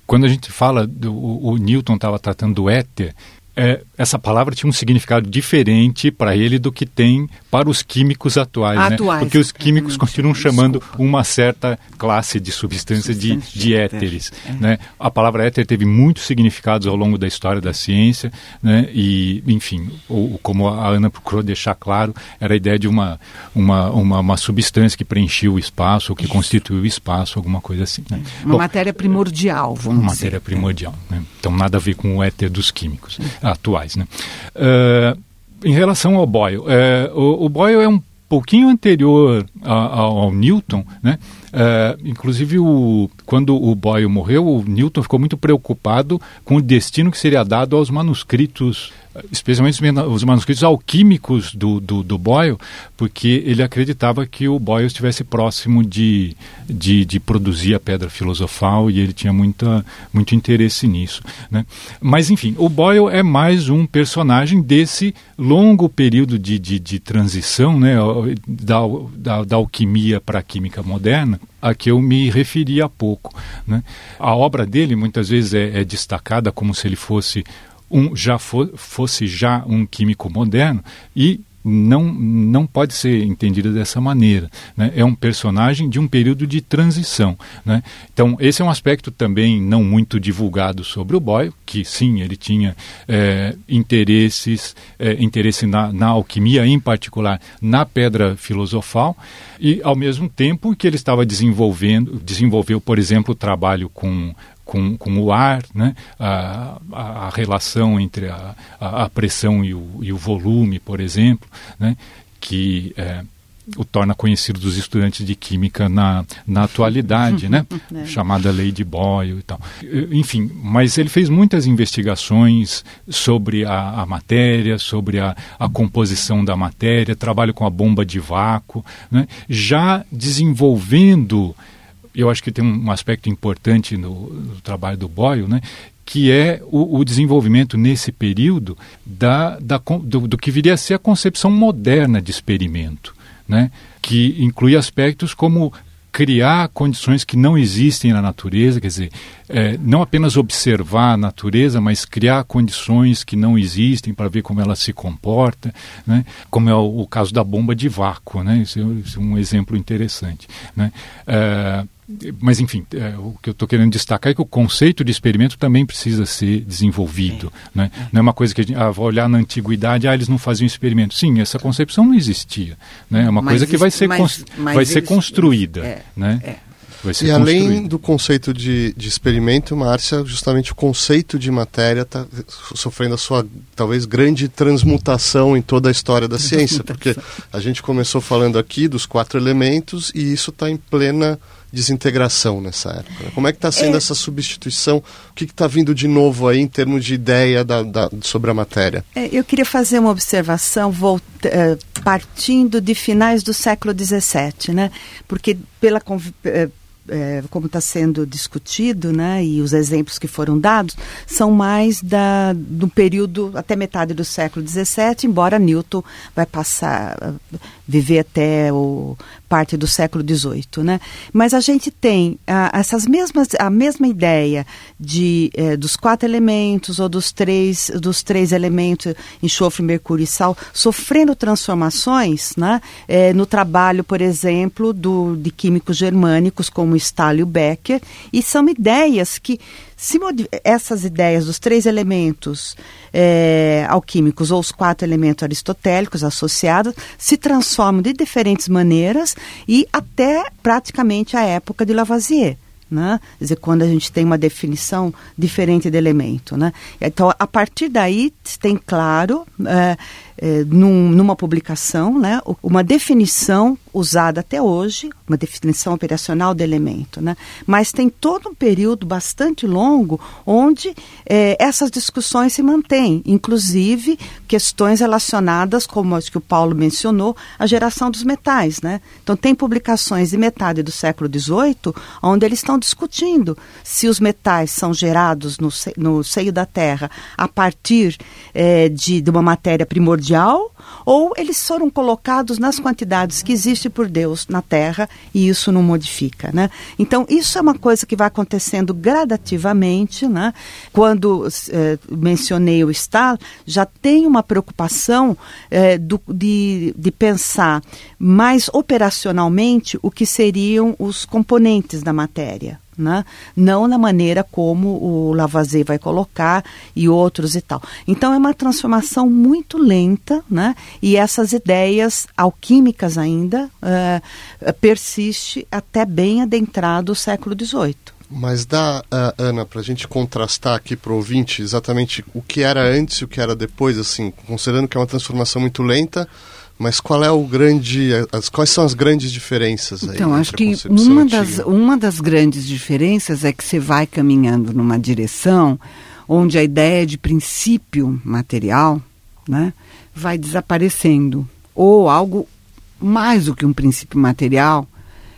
Quando a gente fala, do, o, o Newton estava tratando do éter, é, essa palavra tinha um significado diferente para ele do que tem para os químicos atuais, né? atuais né? Porque os químicos continuam chamando uma certa classe de substância, de, de éteres, é. né? A palavra éter teve muitos significados ao longo da história da ciência, né? E, enfim, o, como a Ana procurou deixar claro, era a ideia de uma, uma, uma, uma substância que preenchia o espaço, ou que constituiu o espaço, alguma coisa assim. Né? Uma Bom, matéria primordial, vamos uma dizer. Matéria primordial, né? Então, nada a ver com o éter dos químicos atuais. Né? Uh, em relação ao Boyle, uh, o, o, Boyle é um pouquinho anterior a, a, ao Newton, né? Uh, inclusive, o, quando o Boyle morreu, o Newton ficou muito preocupado com o destino que seria dado aos manuscritos especialmente os manuscritos alquímicos do, do, do, Boyle, porque ele acreditava que o Boyle estivesse próximo de, de, de, produzir a pedra filosofal e ele tinha muita, muito interesse nisso. Né? Mas, enfim, o Boyle é mais um personagem desse longo período de, de, de transição né, da, da, da alquimia para a química moderna, a que eu me referi há pouco. Né? A obra dele muitas vezes é, é destacada como se ele fosse um, já fo, fosse já um químico moderno e não, não pode ser entendida dessa maneira. Né? É um personagem de um período de transição. Né? Então, esse é um aspecto também não muito divulgado sobre o Boyle, que sim, ele tinha é, interesses, é, interesse na, na alquimia, em particular na pedra filosofal, e ao mesmo tempo que ele estava desenvolvendo, desenvolveu, por exemplo, o trabalho com com, com o ar, né? a, a, a relação entre a, a, pressão e o, e o volume, por exemplo, né? que é, o torna conhecido dos estudantes de química na, na atualidade, né? É. chamada lei de Boyle e tal. Enfim, mas ele fez muitas investigações sobre a, a matéria, sobre a, a, composição da matéria, trabalho com a bomba de vácuo, né? já desenvolvendo eu acho que tem um aspecto importante no, no trabalho do Boyle, né, que é o, o, desenvolvimento nesse período da, da, do, do, que viria a ser a concepção moderna de experimento, né, que inclui aspectos como criar condições que não existem na natureza, quer dizer, é, não apenas observar a natureza, mas criar condições que não existem para ver como ela se comporta, né? como é o, o caso da bomba de vácuo, né? Isso é, é um exemplo interessante. Né? É, mas, enfim, é, o que eu estou querendo destacar é que o conceito de experimento também precisa ser desenvolvido. É. Né? Não é uma coisa que a gente ah, vai olhar na antiguidade, ah, eles não faziam experimento. Sim, essa concepção não existia. Né? É uma mas coisa que vai ser, mas, mas vai ser construída. É, né? É. e além do conceito de, de experimento, Márcia, justamente o conceito de matéria está sofrendo a sua, talvez, grande transmutação em toda a história da ciência, porque a gente começou falando aqui dos quatro elementos e isso está em plena desintegração nessa época? Como é que está sendo é... essa substituição? O que está vindo de novo aí em termos de ideia da, da, sobre a matéria? É, eu queria fazer uma observação volta, uh, partindo de finais do século XVII, né? Porque pela uh, é, como está sendo discutido, né, e os exemplos que foram dados, são mais da, do período até metade do século XVII, embora Newton vai passar, viver até o, parte do século XVIII, né? Mas a gente tem ah, essas mesmas, a mesma ideia de, eh, dos quatro elementos ou dos três, dos três elementos, enxofre, mercúrio e sal, sofrendo transformações, né? Eh, no trabalho, por exemplo, do, de químicos germânicos como Stahl e Becker, e são ideias que se essas ideias dos três elementos é, alquímicos ou os quatro elementos aristotélicos associados se transformam de diferentes maneiras e até praticamente a época de Lavoisier. Né? Quer dizer, quando a gente tem uma definição diferente de elemento. Né? Então, a partir daí, tem claro é, é, num, numa publicação, né, uma definição usada até hoje, uma definição operacional do elemento, né, mas tem todo um período bastante longo onde é, essas discussões se mantêm, inclusive questões relacionadas, como acho que o Paulo mencionou, à geração dos metais, né. Então tem publicações de metade do século XVIII onde eles estão discutindo se os metais são gerados no, no seio da Terra a partir é, de, de uma matéria primordial mundial ou eles foram colocados nas quantidades que existe por Deus na Terra e isso não modifica, né? Então isso é uma coisa que vai acontecendo gradativamente, né? Quando eh, mencionei o Estado, já tem uma preocupação eh, do, de, de pensar mais operacionalmente o que seriam os componentes da matéria, né? não na maneira como o Lavoisier vai colocar e outros e tal. Então é uma transformação muito lenta, né? e essas ideias alquímicas ainda uh, persiste até bem adentrado o século XVIII. Mas dá, uh, Ana, para a gente contrastar aqui para o ouvinte exatamente o que era antes e o que era depois, assim, considerando que é uma transformação muito lenta, mas qual é o grande, as, quais são as grandes diferenças aí? Então, acho que uma das, uma das grandes diferenças é que você vai caminhando numa direção onde a ideia de princípio material né, vai desaparecendo. Ou algo mais do que um princípio material,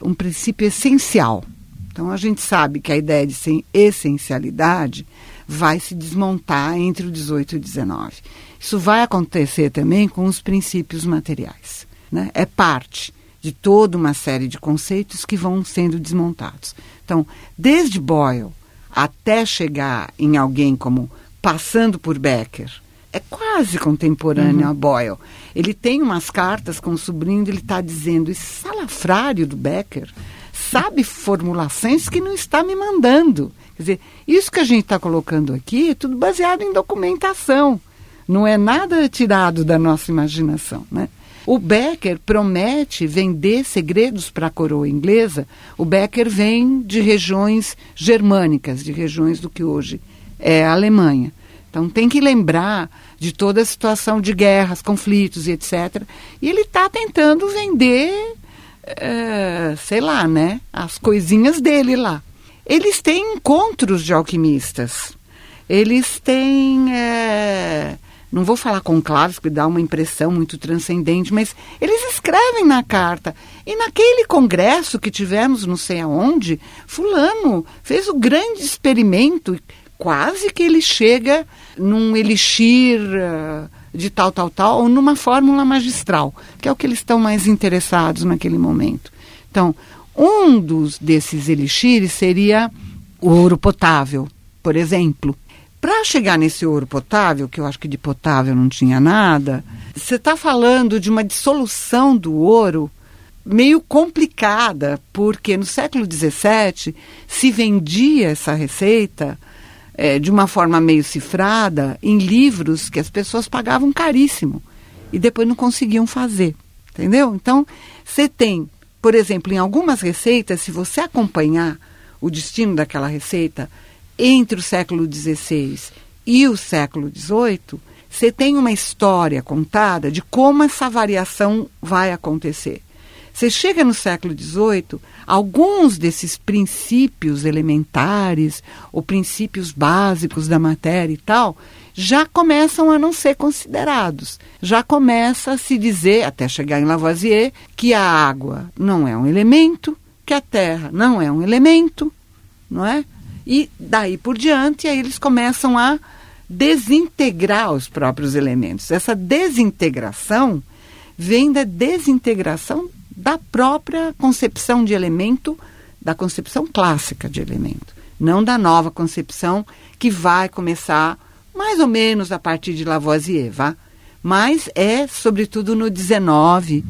um princípio essencial. Então, a gente sabe que a ideia de essencialidade vai se desmontar entre o 18 e o 19. Isso vai acontecer também com os princípios materiais. Né? É parte de toda uma série de conceitos que vão sendo desmontados. Então, desde Boyle até chegar em alguém como passando por Becker, é quase contemporâneo uhum. a Boyle. Ele tem umas cartas com o sobrinho, ele está dizendo, esse salafrário do Becker sabe formulações que não está me mandando. Quer dizer, isso que a gente está colocando aqui é tudo baseado em documentação. Não é nada tirado da nossa imaginação, né? O Becker promete vender segredos para a coroa inglesa. O Becker vem de regiões germânicas, de regiões do que hoje é a Alemanha. Então tem que lembrar de toda a situação de guerras, conflitos e etc. E ele está tentando vender, é, sei lá, né, as coisinhas dele lá. Eles têm encontros de alquimistas. Eles têm é, não vou falar com claves, porque dá uma impressão muito transcendente, mas eles escrevem na carta. E naquele congresso que tivemos, não sei aonde, Fulano fez o grande experimento, quase que ele chega num elixir uh, de tal, tal, tal, ou numa fórmula magistral, que é o que eles estão mais interessados naquele momento. Então, um dos desses elixires seria o ouro potável, por exemplo. Para chegar nesse ouro potável, que eu acho que de potável não tinha nada, você está falando de uma dissolução do ouro meio complicada, porque no século XVII se vendia essa receita é, de uma forma meio cifrada em livros que as pessoas pagavam caríssimo e depois não conseguiam fazer, entendeu? Então, você tem, por exemplo, em algumas receitas, se você acompanhar o destino daquela receita, entre o século XVI e o século XVIII, você tem uma história contada de como essa variação vai acontecer. Você chega no século XVIII, alguns desses princípios elementares, ou princípios básicos da matéria e tal, já começam a não ser considerados. Já começa a se dizer, até chegar em Lavoisier, que a água não é um elemento, que a terra não é um elemento, não é? E daí por diante, aí eles começam a desintegrar os próprios elementos. Essa desintegração vem da desintegração da própria concepção de elemento, da concepção clássica de elemento, não da nova concepção que vai começar mais ou menos a partir de Lavoisier, vá? Mas é sobretudo no 19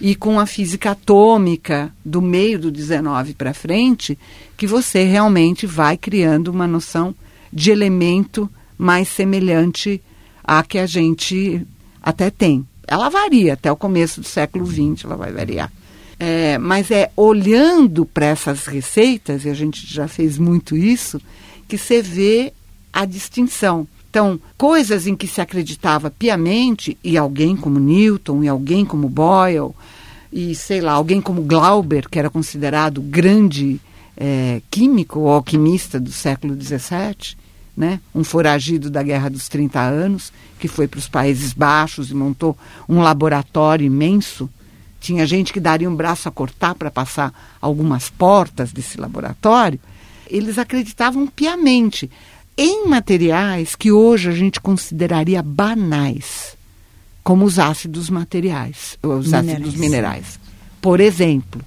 e com a física atômica do meio do 19 para frente que você realmente vai criando uma noção de elemento mais semelhante à que a gente até tem. Ela varia até o começo do século XX, ela vai variar. É, mas é olhando para essas receitas, e a gente já fez muito isso, que você vê a distinção. Então, coisas em que se acreditava piamente, e alguém como Newton, e alguém como Boyle, e sei lá, alguém como Glauber, que era considerado grande é, químico ou alquimista do século XVII, né? um foragido da Guerra dos 30 Anos, que foi para os Países Baixos e montou um laboratório imenso. Tinha gente que daria um braço a cortar para passar algumas portas desse laboratório. Eles acreditavam piamente em materiais que hoje a gente consideraria banais, como os ácidos materiais, os minerais. ácidos minerais. Por exemplo,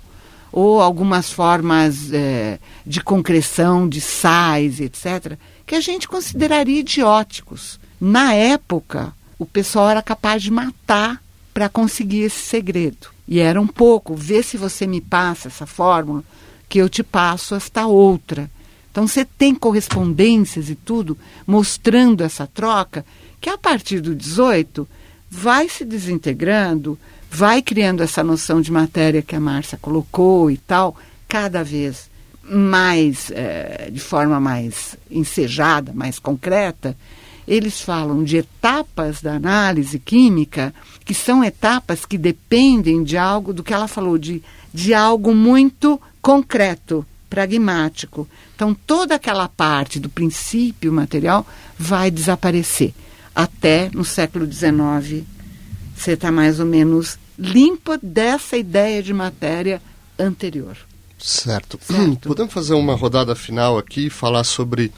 ou algumas formas é, de concreção de sais, etc., que a gente consideraria idióticos. Na época, o pessoal era capaz de matar para conseguir esse segredo. E era um pouco, vê se você me passa essa fórmula, que eu te passo esta outra. Então você tem correspondências e tudo mostrando essa troca, que a partir do 18 vai se desintegrando, vai criando essa noção de matéria que a Márcia colocou e tal, cada vez mais, é, de forma mais ensejada, mais concreta, eles falam de etapas da análise química, que são etapas que dependem de algo, do que ela falou, de, de algo muito concreto, pragmático. Então, toda aquela parte do princípio material vai desaparecer. Até no século XIX, você está mais ou menos limpa dessa ideia de matéria anterior. Certo. certo. Podemos fazer uma rodada final aqui e falar sobre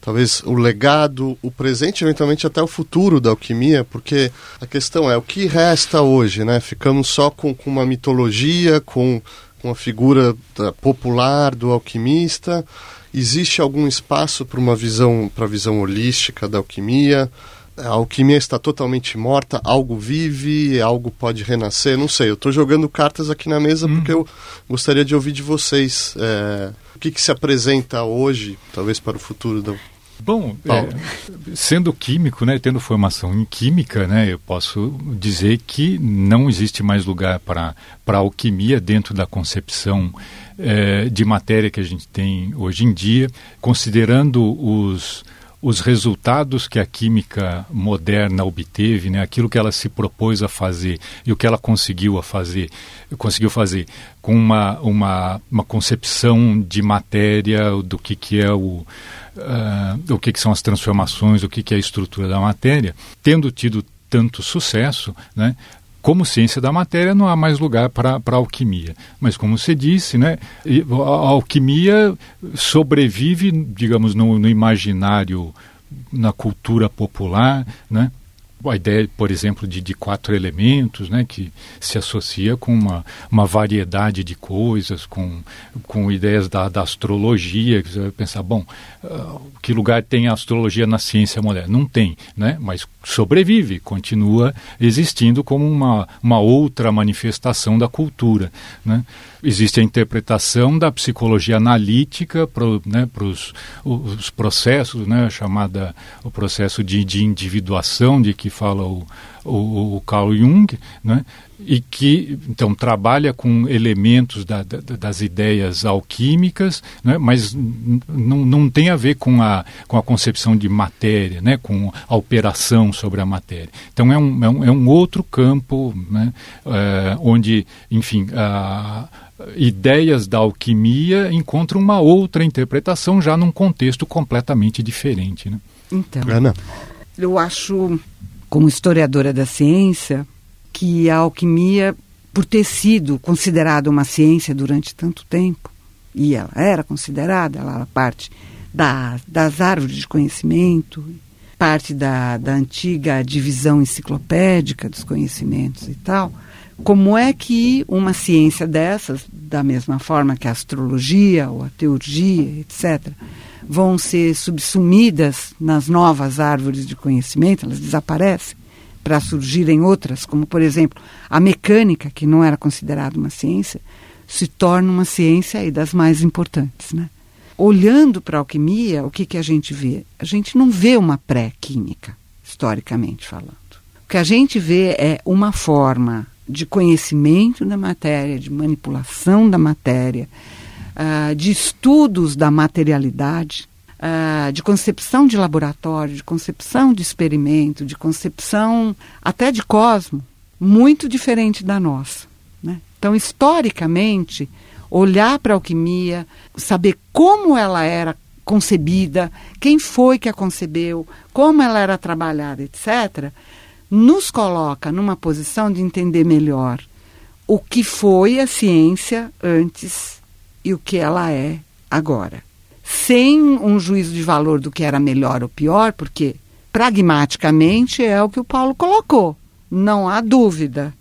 talvez o legado, o presente, eventualmente até o futuro da alquimia, porque a questão é o que resta hoje, né? Ficamos só com, com uma mitologia, com, com a figura da, popular do alquimista. Existe algum espaço para uma visão, para a visão holística da alquimia? A alquimia está totalmente morta, algo vive, algo pode renascer, não sei. Eu estou jogando cartas aqui na mesa hum. porque eu gostaria de ouvir de vocês é, o que, que, se apresenta hoje, talvez para o futuro da. Bom, é, sendo químico, né, tendo formação em química, né, eu posso dizer que não existe mais lugar para a alquimia dentro da concepção é, de matéria que a gente tem hoje em dia, considerando os os resultados que a química moderna obteve, né, aquilo que ela se propôs a fazer e o que ela conseguiu a fazer, conseguiu fazer com uma, uma, uma concepção de matéria do que, que é o uh, o que, que são as transformações, o que, que é a estrutura da matéria, tendo tido tanto sucesso, né, como ciência da matéria não há mais lugar para a alquimia. Mas como você disse, né, a alquimia sobrevive, digamos, no, no imaginário, na cultura popular, né, a ideia, por exemplo, de, de quatro elementos, né, que se associa com uma, uma variedade de coisas, com, com ideias da, da astrologia, que você vai pensar, bom, uh, que lugar tem a astrologia na ciência moderna? Não tem, né, mas sobrevive, continua existindo como uma, uma outra manifestação da cultura, né. Existe a interpretação da psicologia analítica para né, os, os processos, né, chamada o processo de, de individuação, de que fala o, o, o Carl Jung, né? e que então trabalha com elementos da, da, das ideias alquímicas, né? mas não, tem a ver com a, com a concepção de matéria, né? com a operação sobre a matéria. Então é um, é um, é um outro campo né? É, onde, enfim, a, ideias da alquimia encontram uma outra interpretação já num contexto completamente diferente. Né? Então, Ana. eu acho, como historiadora da ciência, que a alquimia, por ter sido considerada uma ciência durante tanto tempo, e ela era considerada, ela era parte da, das árvores de conhecimento, parte da, da antiga divisão enciclopédica dos conhecimentos e tal, como é que uma ciência dessas, da mesma forma que a astrologia ou a teurgia, etc., vão ser subsumidas nas novas árvores de conhecimento, elas desaparecem para surgirem outras, como por exemplo a mecânica, que não era considerada uma ciência, se torna uma ciência aí das mais importantes, né? Olhando para a alquimia, o que, que a gente vê? A gente não vê uma pré-química, historicamente falando. O que a gente vê é uma forma de conhecimento da matéria, de manipulação da matéria, uh, de estudos da materialidade, uh, de concepção de laboratório, de concepção de experimento, de concepção até de cosmo, muito diferente da nossa. Né? Então, historicamente, olhar para a alquimia, saber como ela era concebida, quem foi que a concebeu, como ela era trabalhada, etc., nos coloca numa posição de entender melhor o que foi a ciência antes e o que ela é agora. Sem um juízo de valor do que era melhor ou pior, porque pragmaticamente é o que o Paulo colocou. Não há dúvida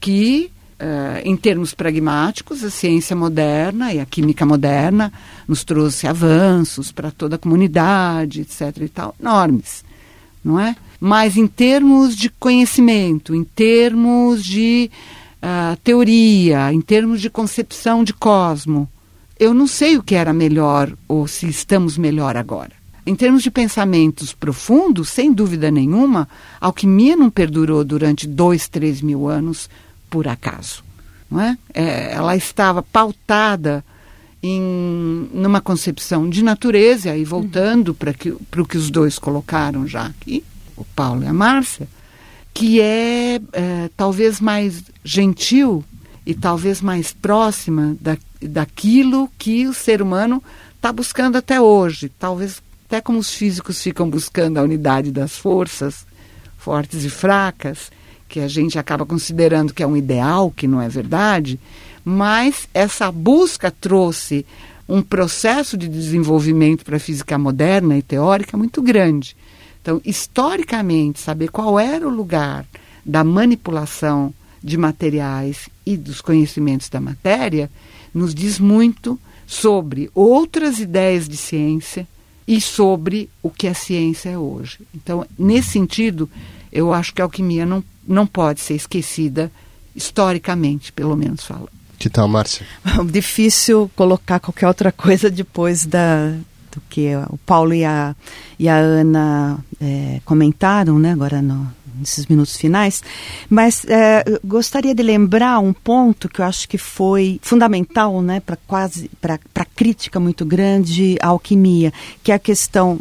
que, uh, em termos pragmáticos, a ciência moderna e a química moderna nos trouxe avanços para toda a comunidade, etc. e tal, enormes, não é? Mas em termos de conhecimento, em termos de uh, teoria, em termos de concepção de cosmo, eu não sei o que era melhor ou se estamos melhor agora. Em termos de pensamentos profundos, sem dúvida nenhuma, a alquimia não perdurou durante dois, três mil anos por acaso. Não é? é ela estava pautada em numa concepção de natureza, e voltando para o que os dois colocaram já aqui, o Paulo e a Márcia, que é, é talvez mais gentil e talvez mais próxima da, daquilo que o ser humano está buscando até hoje. Talvez até como os físicos ficam buscando a unidade das forças fortes e fracas, que a gente acaba considerando que é um ideal, que não é verdade, mas essa busca trouxe um processo de desenvolvimento para a física moderna e teórica muito grande. Então, historicamente, saber qual era o lugar da manipulação de materiais e dos conhecimentos da matéria nos diz muito sobre outras ideias de ciência e sobre o que a ciência é hoje. Então, nesse sentido, eu acho que a alquimia não, não pode ser esquecida historicamente, pelo menos falando. Que tal, Márcia? Difícil colocar qualquer outra coisa depois da, do que o Paulo e a, e a Ana é, comentaram, né, agora no, nesses minutos finais, mas é, gostaria de lembrar um ponto que eu acho que foi fundamental, né, para quase para crítica muito grande à alquimia, que é a questão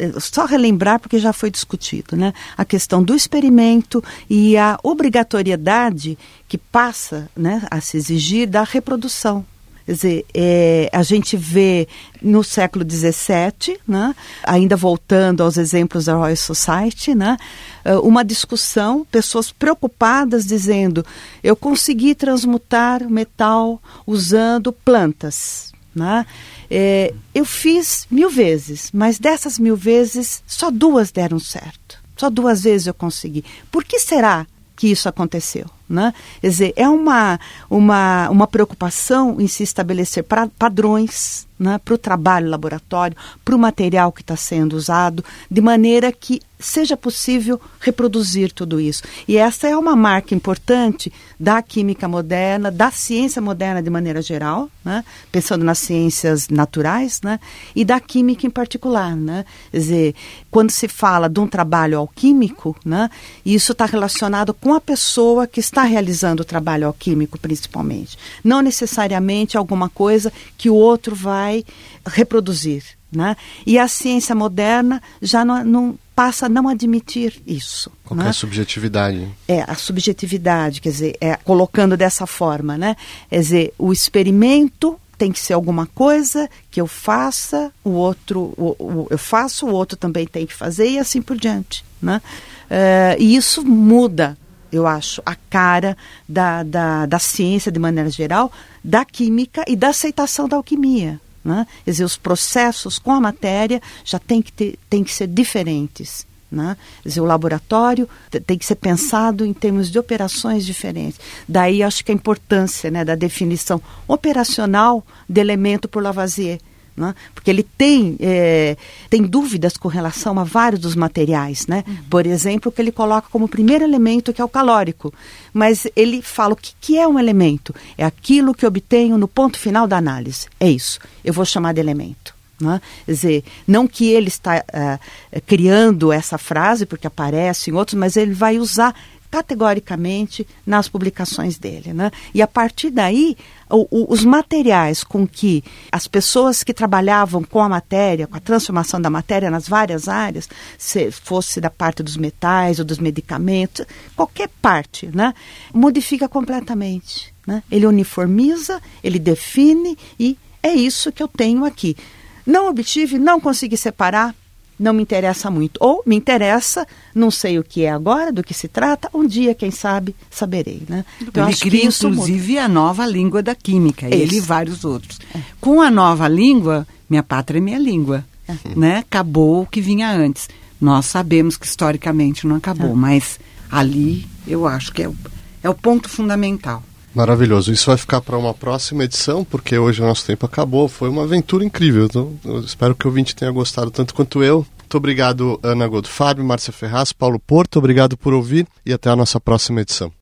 é, só relembrar porque já foi discutido, né? A questão do experimento e a obrigatoriedade que passa, né, a se exigir da reprodução. Quer dizer, é, a gente vê no século XVII, né, ainda voltando aos exemplos da Royal Society, né, é, uma discussão, pessoas preocupadas dizendo: eu consegui transmutar metal usando plantas. Né? É, eu fiz mil vezes, mas dessas mil vezes, só duas deram certo. Só duas vezes eu consegui. Por que será que isso aconteceu? Né? Quer dizer, é uma, uma, uma preocupação em se estabelecer pra, padrões né, para o trabalho laboratório, para o material que está sendo usado, de maneira que seja possível reproduzir tudo isso. E essa é uma marca importante da química moderna, da ciência moderna de maneira geral, né, pensando nas ciências naturais, né, e da química em particular. Né. Quer dizer, quando se fala de um trabalho alquímico, né, isso está relacionado com a pessoa que está realizando o trabalho alquímico, principalmente. Não necessariamente alguma coisa que o outro vai reproduzir. Né? E a ciência moderna já não, não passa a não admitir isso. Qualquer né? subjetividade. É, a subjetividade, quer dizer, é, colocando dessa forma, né? Quer dizer, o experimento tem que ser alguma coisa que eu faça, o outro o, o, eu faço, o outro também tem que fazer e assim por diante, né? Uh, e isso muda, eu acho, a cara da, da, da ciência de maneira geral, da química e da aceitação da alquimia. Né? Quer dizer, os processos com a matéria já tem que, ter, tem que ser diferentes. Né? Quer dizer, o laboratório tem que ser pensado em termos de operações diferentes. Daí acho que a importância né, da definição operacional de elemento por Lavoisier né? porque ele tem, é, tem dúvidas com relação a vários dos materiais. Né? Uhum. Por exemplo, que ele coloca como primeiro elemento, que é o calórico. Mas ele fala o que, que é um elemento? É aquilo que obtenho no ponto final da análise. É isso. Eu vou chamar de elemento. Né? Quer dizer, não que ele está uh, criando essa frase, porque aparece em outros, mas ele vai usar categoricamente nas publicações dele. Né? E a partir daí, o, o, os materiais com que as pessoas que trabalhavam com a matéria, com a transformação da matéria nas várias áreas, se fosse da parte dos metais ou dos medicamentos, qualquer parte, né? modifica completamente. Né? Ele uniformiza, ele define e é isso que eu tenho aqui. Não obtive, não consegui separar, não me interessa muito. Ou me interessa, não sei o que é agora, do que se trata, um dia, quem sabe, saberei. Né? Então, ele cria, inclusive, muda. a nova língua da química, ele e vários outros. É. Com a nova língua, minha pátria é minha língua. É. Né? Acabou o que vinha antes. Nós sabemos que historicamente não acabou, é. mas ali eu acho que é o, é o ponto fundamental. Maravilhoso. Isso vai ficar para uma próxima edição, porque hoje o nosso tempo acabou. Foi uma aventura incrível. Então, espero que o ouvinte tenha gostado tanto quanto eu. Muito obrigado, Ana Godfábio, Márcia Ferraz, Paulo Porto. Obrigado por ouvir e até a nossa próxima edição.